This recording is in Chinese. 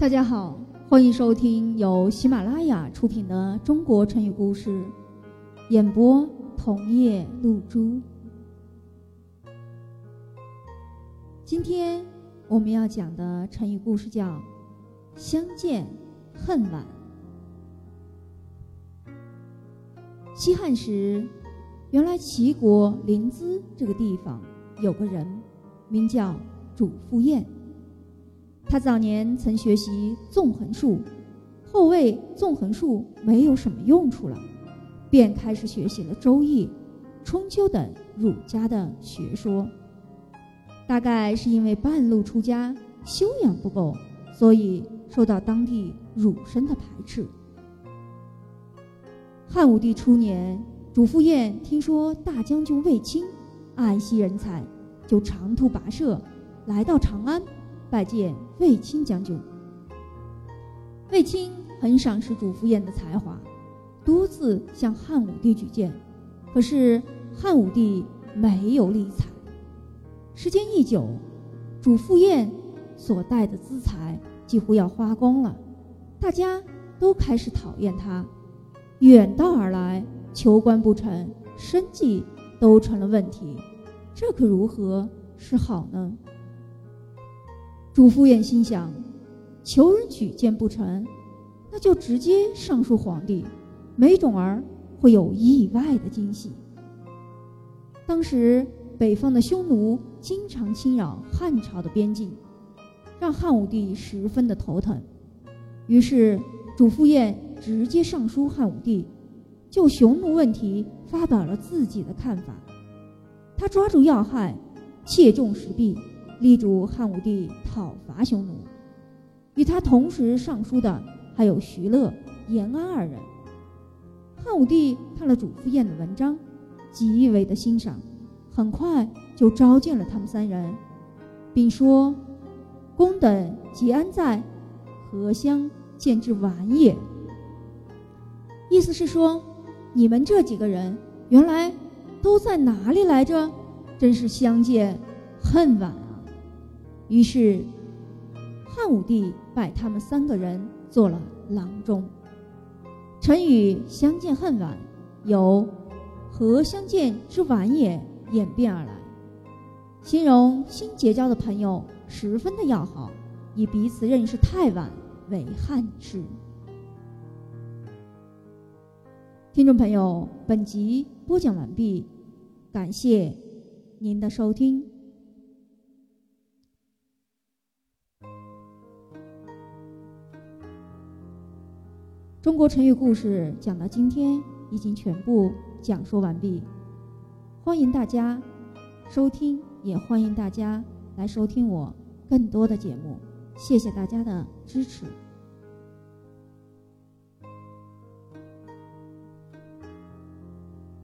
大家好，欢迎收听由喜马拉雅出品的《中国成语故事》，演播桐叶露珠。今天我们要讲的成语故事叫“相见恨晚”。西汉时，原来齐国临淄这个地方有个人，名叫主父偃。他早年曾学习纵横术，后为纵横术没有什么用处了，便开始学习了《周易》《春秋》等儒家的学说。大概是因为半路出家，修养不够，所以受到当地儒生的排斥。汉武帝初年，主父偃听说大将军卫青爱惜人才，就长途跋涉来到长安。拜见卫青将军。卫青很赏识主父偃的才华，多次向汉武帝举荐，可是汉武帝没有理睬。时间一久，主父偃所带的资财几乎要花光了，大家都开始讨厌他，远道而来求官不成，生计都成了问题，这可如何是好呢？主父偃心想，求人举荐不成，那就直接上书皇帝，没准儿会有意外的惊喜。当时北方的匈奴经常侵扰汉朝的边境，让汉武帝十分的头疼。于是主父偃直接上书汉武帝，就匈奴问题发表了自己的看法。他抓住要害，切中时弊。力主汉武帝讨伐匈奴，与他同时上书的还有徐乐、严安二人。汉武帝看了主父偃的文章，极为的欣赏，很快就召见了他们三人，并说：“公等即安在？何相见之晚也？”意思是说，你们这几个人原来都在哪里来着？真是相见恨晚。于是，汉武帝拜他们三个人做了郎中。成语“相见恨晚”由“何相见之晚也”演变而来，形容新结交的朋友十分的要好，以彼此认识太晚为憾事。听众朋友，本集播讲完毕，感谢您的收听。中国成语故事讲到今天已经全部讲述完毕，欢迎大家收听，也欢迎大家来收听我更多的节目，谢谢大家的支持。